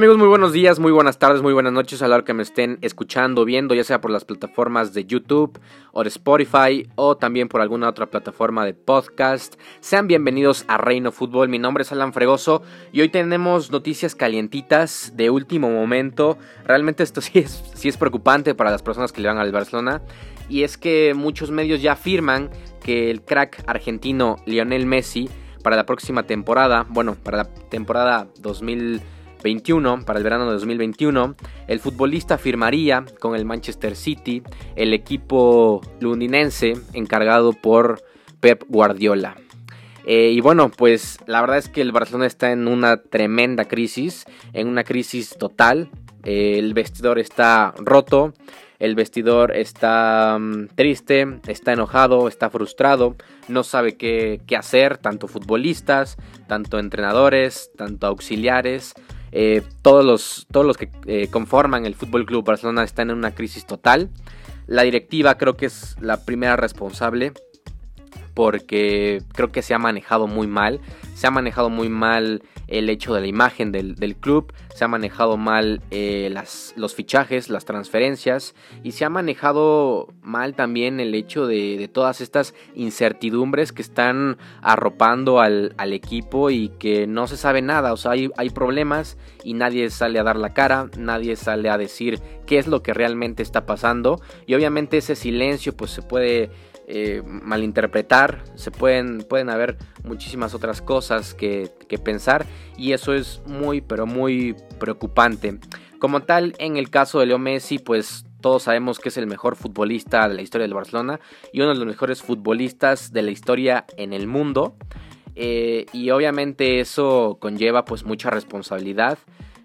Amigos, muy buenos días, muy buenas tardes, muy buenas noches a la hora que me estén escuchando, viendo, ya sea por las plataformas de YouTube o de Spotify o también por alguna otra plataforma de podcast. Sean bienvenidos a Reino Fútbol, mi nombre es Alan Fregoso y hoy tenemos noticias calientitas de último momento. Realmente esto sí es, sí es preocupante para las personas que le van al Barcelona y es que muchos medios ya afirman que el crack argentino Lionel Messi para la próxima temporada, bueno, para la temporada 2020 21, para el verano de 2021, el futbolista firmaría con el Manchester City, el equipo londinense encargado por Pep Guardiola. Eh, y bueno, pues la verdad es que el Barcelona está en una tremenda crisis, en una crisis total. Eh, el vestidor está roto, el vestidor está mm, triste, está enojado, está frustrado, no sabe qué, qué hacer, tanto futbolistas, tanto entrenadores, tanto auxiliares. Eh, todos, los, todos los que eh, conforman el Fútbol Club Barcelona están en una crisis total. La directiva creo que es la primera responsable porque creo que se ha manejado muy mal. Se ha manejado muy mal el hecho de la imagen del, club, se ha manejado mal eh, las, los fichajes, las transferencias y se ha manejado mal también el hecho de, todas estas incertidumbres que están arropando al, equipo y que no se sabe nada, o sea, hay, hay problemas y nadie sale a dar la cara, nadie sale a decir qué es lo que realmente está pasando y obviamente ese silencio pues se puede eh, malinterpretar, se pueden, pueden haber muchísimas otras cosas que, pensar y eso es muy pero muy preocupante. Como tal, en el caso de Leo Messi, pues todos sabemos que es el mejor futbolista de la historia del Barcelona y uno de los mejores futbolistas de la historia en el mundo. Eh, y obviamente eso conlleva pues mucha responsabilidad.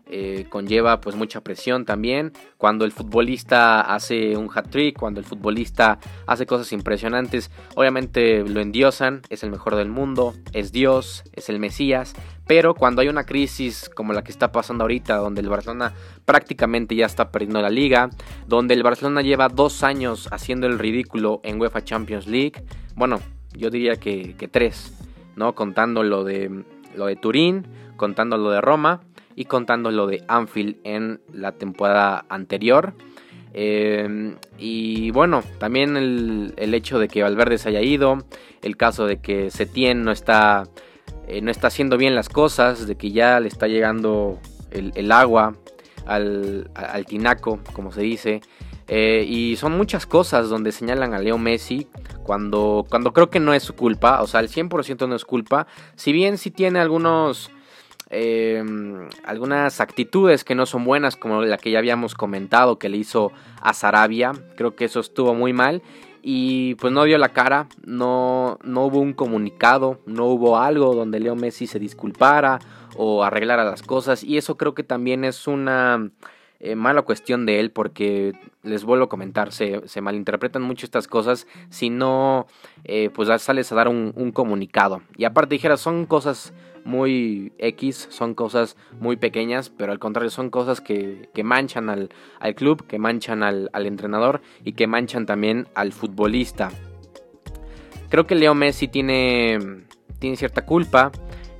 Eh, conlleva pues mucha presión también. Cuando el futbolista hace un hat-trick, cuando el futbolista hace cosas impresionantes, obviamente lo endiosan, es el mejor del mundo, es Dios, es el Mesías. Pero cuando hay una crisis como la que está pasando ahorita, donde el Barcelona prácticamente ya está perdiendo la liga, donde el Barcelona lleva dos años haciendo el ridículo en UEFA Champions League, bueno, yo diría que, que tres, ¿no? Contando lo de, lo de Turín, contando lo de Roma y contando lo de Anfield en la temporada anterior. Eh, y bueno, también el, hecho de que Valverde se haya ido, el caso de que Setien no está, eh, no está haciendo bien las cosas, de que ya le está llegando el, agua al, tinaco, como se dice. Eh, y son muchas cosas donde señalan a Leo Messi cuando, cuando creo que no es su culpa, o sea, el 100% no es culpa. Si bien sí tiene algunos Em, algunas actitudes que no son buenas, como la que ya habíamos comentado que le hizo a Sarabia. Creo que eso estuvo muy mal. Y pues no dio la cara, no, no hubo un comunicado, no hubo algo donde Leo Messi se disculpara o arreglara las cosas. Y eso creo que también es una eh, mala cuestión de él porque les vuelvo a comentar, se, malinterpretan mucho estas cosas si no eh, pues sales a dar un, un comunicado. Y aparte dijera, son cosas muy X, son cosas muy pequeñas, pero al contrario son cosas que, manchan al, club, que manchan al, entrenador y que manchan también al futbolista. Creo que Leo Messi tiene, tiene cierta culpa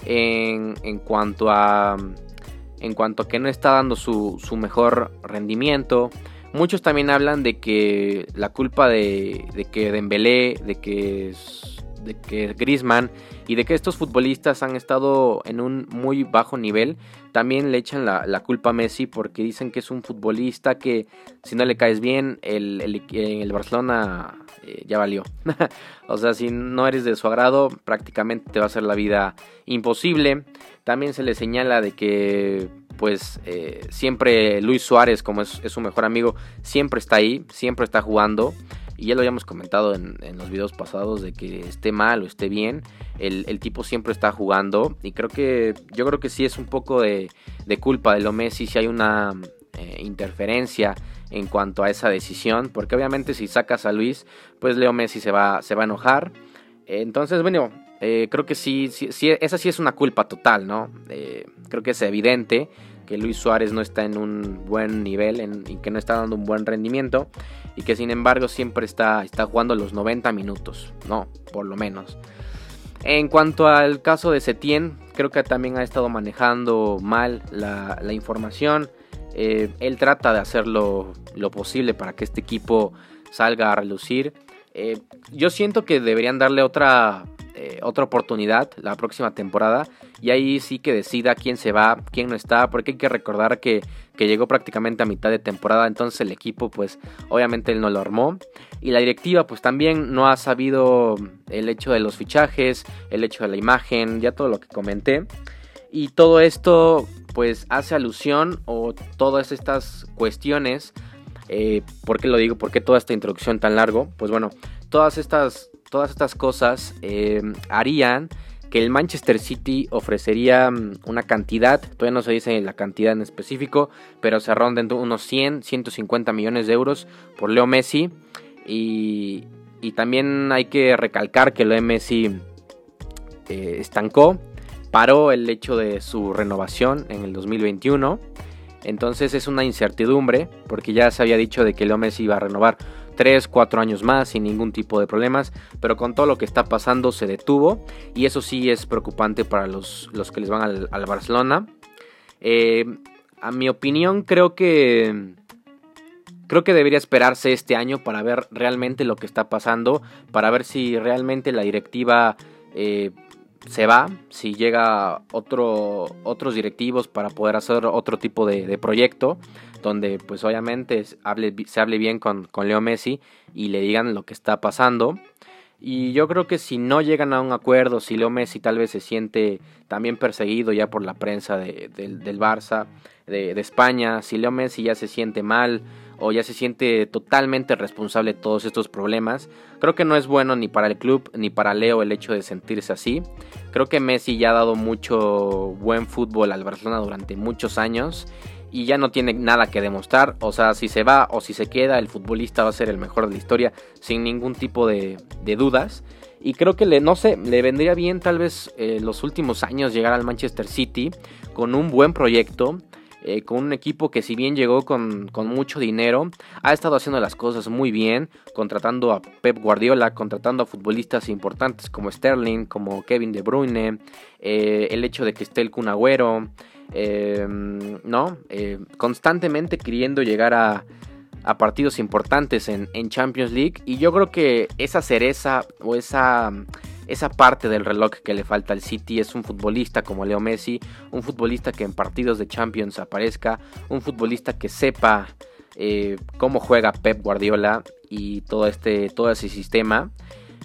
en, en, cuanto a en cuanto a que no está dando su, su mejor rendimiento. Muchos también hablan de que la culpa de, de que Dembélé, de que de que Griezmann y de que estos futbolistas han estado en un muy bajo nivel, también le echan la, culpa a Messi porque dicen que es un futbolista que si no le caes bien, el, el, Barcelona eh, ya valió. o sea, si no eres de su agrado, prácticamente te va a hacer la vida imposible. También se le señala de que pues eh, siempre Luis Suárez, como es, su mejor amigo, siempre está ahí, siempre está jugando y ya lo habíamos comentado en, los videos pasados de que esté mal o esté bien, el, tipo siempre está jugando y creo que yo creo que sí es un poco de, culpa de lo Messi si hay una eh, interferencia en cuanto a esa decisión, porque obviamente si sacas a Luis, pues Leo Messi se va, se va a enojar. Entonces, bueno, eh, creo que sí, sí, esa sí es una culpa total, ¿no? Eh, creo que es evidente que Luis Suárez no está en un buen nivel en, y que no está dando un buen rendimiento y que sin embargo siempre está, está jugando los 90 minutos, no, por lo menos. En cuanto al caso de Setien, creo que también ha estado manejando mal la, información. Eh, él trata de hacer lo, posible para que este equipo salga a relucir. Eh, yo siento que deberían darle otra, eh, otra oportunidad la próxima temporada y ahí sí que decida quién se va, quién no está, porque hay que recordar que, llegó prácticamente a mitad de temporada, entonces el equipo pues obviamente él no lo armó y la directiva pues también no ha sabido el hecho de los fichajes, el hecho de la imagen, ya todo lo que comenté y todo esto pues hace alusión o todas estas cuestiones eh, ¿Por qué lo digo? ¿Por qué toda esta introducción tan largo? Pues bueno, todas estas, todas estas cosas eh, harían que el Manchester City ofrecería mm, una cantidad, todavía no se dice la cantidad en específico, pero se ronda unos 100, 150 millones de euros por Leo Messi. Y, y también hay que recalcar que Leo Messi eh, estancó, paró el hecho de su renovación en el 2021. Entonces es una incertidumbre, porque ya se había dicho de que Leo Messi iba a renovar 3, 4 años más sin ningún tipo de problemas, pero con todo lo que está pasando se detuvo y eso sí es preocupante para los, los que les van al, Barcelona. Eh, a mi opinión creo que creo que debería esperarse este año para ver realmente lo que está pasando, para ver si realmente la directiva eh, se va, si llega otro, otros directivos para poder hacer otro tipo de, proyecto, donde pues obviamente se hable bien con, Leo Messi y le digan lo que está pasando. Y yo creo que si no llegan a un acuerdo, si Leo Messi tal vez se siente también perseguido ya por la prensa del Barça, de, de España, si Leo Messi ya se siente mal, o ya se siente totalmente responsable de todos estos problemas. Creo que no es bueno ni para el club ni para Leo el hecho de sentirse así. Creo que Messi ya ha dado mucho buen fútbol al Barcelona durante muchos años y ya no tiene nada que demostrar. O sea, si se va o si se queda, el futbolista va a ser el mejor de la historia sin ningún tipo de, dudas. Y creo que le, no sé, le vendría bien tal vez eh, los últimos años llegar al Manchester City con un buen proyecto eh, con un equipo que si bien llegó con, mucho dinero, ha estado haciendo las cosas muy bien, contratando a Pep Guardiola, contratando a futbolistas importantes como Sterling, como Kevin De Bruyne, eh, el hecho de que esté el Kun Agüero, eh, ¿no? constantemente queriendo llegar a, a partidos importantes en, en Champions League y yo creo que esa cereza o esa esa parte del reloj que le falta al City es un futbolista como Leo Messi, un futbolista que en partidos de Champions aparezca, un futbolista que sepa eh, cómo juega Pep Guardiola y todo este todo ese sistema.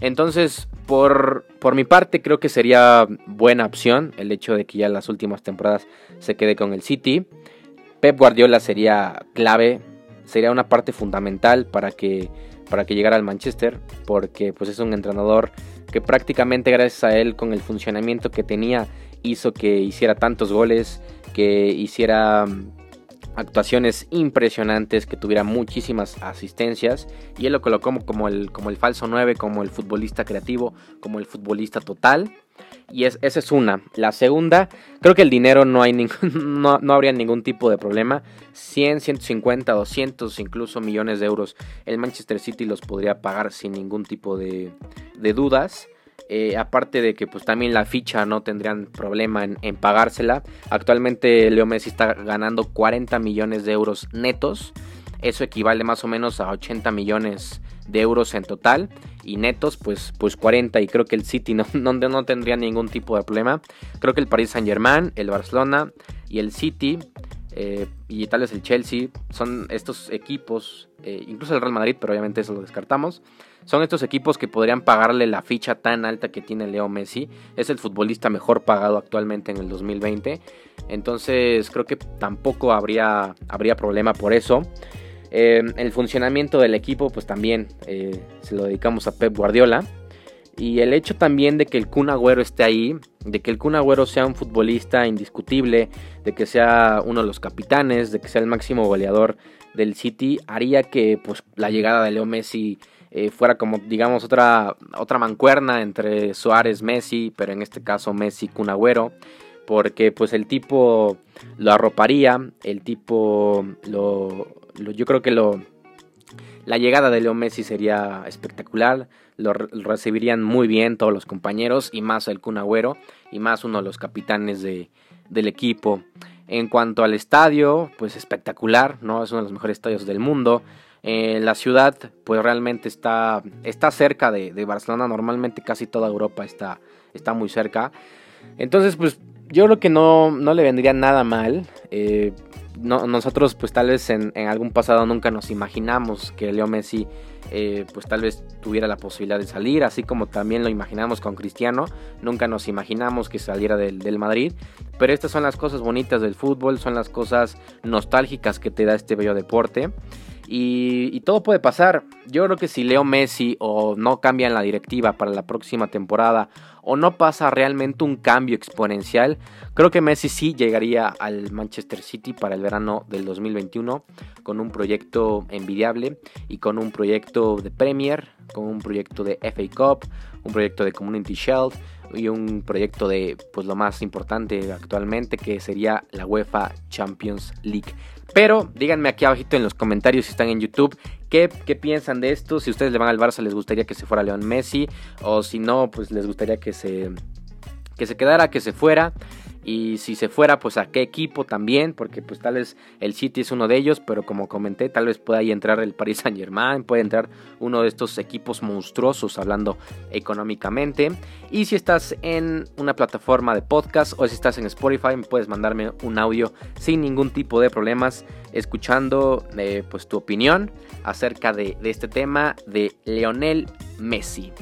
Entonces, por, por mi parte, creo que sería buena opción el hecho de que ya en las últimas temporadas se quede con el City. Pep Guardiola sería clave, sería una parte fundamental para que, para que llegara al Manchester, porque pues es un entrenador que prácticamente gracias a él con el funcionamiento que tenía hizo que hiciera tantos goles, que hiciera mm, actuaciones impresionantes, que tuviera muchísimas asistencias y él lo colocó como el, como el falso 9, como el futbolista creativo, como el futbolista total. Y es, esa es una. La segunda, creo que el dinero no, hay no, no, habría ningún tipo de problema. 100, 150, 200, incluso millones de euros. El Manchester City los podría pagar sin ningún tipo de, de dudas. Eh, aparte de que pues también la ficha no tendrían problema en, en, pagársela. Actualmente Leo Messi está ganando 40 millones de euros netos. Eso equivale más o menos a 80 millones de euros en total y netos pues, pues 40 y creo que el City no, no, no tendría ningún tipo de problema. Creo que el Paris Saint Germain, el Barcelona y el City eh, y tal vez el Chelsea son estos equipos, eh, incluso el Real Madrid, pero obviamente eso lo descartamos. Son estos equipos que podrían pagarle la ficha tan alta que tiene Leo Messi. Es el futbolista mejor pagado actualmente en el 2020. Entonces creo que tampoco habría, habría problema por eso. Eh, el funcionamiento del equipo, pues también eh, se lo dedicamos a Pep Guardiola. Y el hecho también de que el Kun Agüero esté ahí, de que el Kun Agüero sea un futbolista indiscutible, de que sea uno de los capitanes, de que sea el máximo goleador del City, haría que pues, la llegada de Leo Messi eh, fuera como, digamos, otra, otra mancuerna entre Suárez, Messi, pero en este caso Messi, Kun Agüero, porque pues el tipo lo arroparía, el tipo lo, yo creo que lo La llegada de Leo Messi sería espectacular, lo, recibirían muy bien todos los compañeros y más el Kun Agüero y más uno de los capitanes de, del equipo. En cuanto al estadio, pues espectacular, ¿no? Es uno de los mejores estadios del mundo. Eh, la ciudad, pues realmente está, está cerca de, Barcelona. Normalmente casi toda Europa está, está muy cerca. Entonces, pues yo creo que no, no le vendría nada mal. Eh, nosotros pues tal vez en, algún pasado nunca nos imaginamos que Leo Messi eh, pues tal vez tuviera la posibilidad de salir, así como también lo imaginamos con Cristiano, nunca nos imaginamos que saliera del, del, Madrid, pero estas son las cosas bonitas del fútbol, son las cosas nostálgicas que te da este bello deporte. Y, todo puede pasar. Yo creo que si Leo Messi o no cambian la directiva para la próxima temporada o no pasa realmente un cambio exponencial, creo que Messi sí llegaría al Manchester City para el verano del 2021 con un proyecto envidiable y con un proyecto de Premier, con un proyecto de FA Cup, un proyecto de Community Shield y un proyecto de pues lo más importante actualmente que sería la UEFA Champions League. Pero díganme aquí abajito en los comentarios si están en YouTube qué, qué piensan de esto. Si ustedes le van al Barça les gustaría que se fuera León Messi o si no pues les gustaría que se que se quedara, que se fuera y si se fuera pues a qué equipo también porque pues tal vez el City es uno de ellos pero como comenté tal vez pueda ahí entrar el Paris Saint Germain puede entrar uno de estos equipos monstruosos hablando económicamente. Y si estás en una plataforma de podcast o si estás en Spotify puedes mandarme un audio sin ningún tipo de problemas escuchando eh, pues tu opinión acerca de, de este tema de Leonel Messi.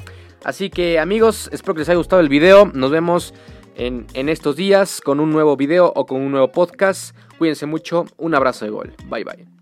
Así que amigos espero que les haya gustado el video. Nos vemos en, estos días con un nuevo video o con un nuevo podcast. Cuídense mucho, un abrazo de gol. Bye bye.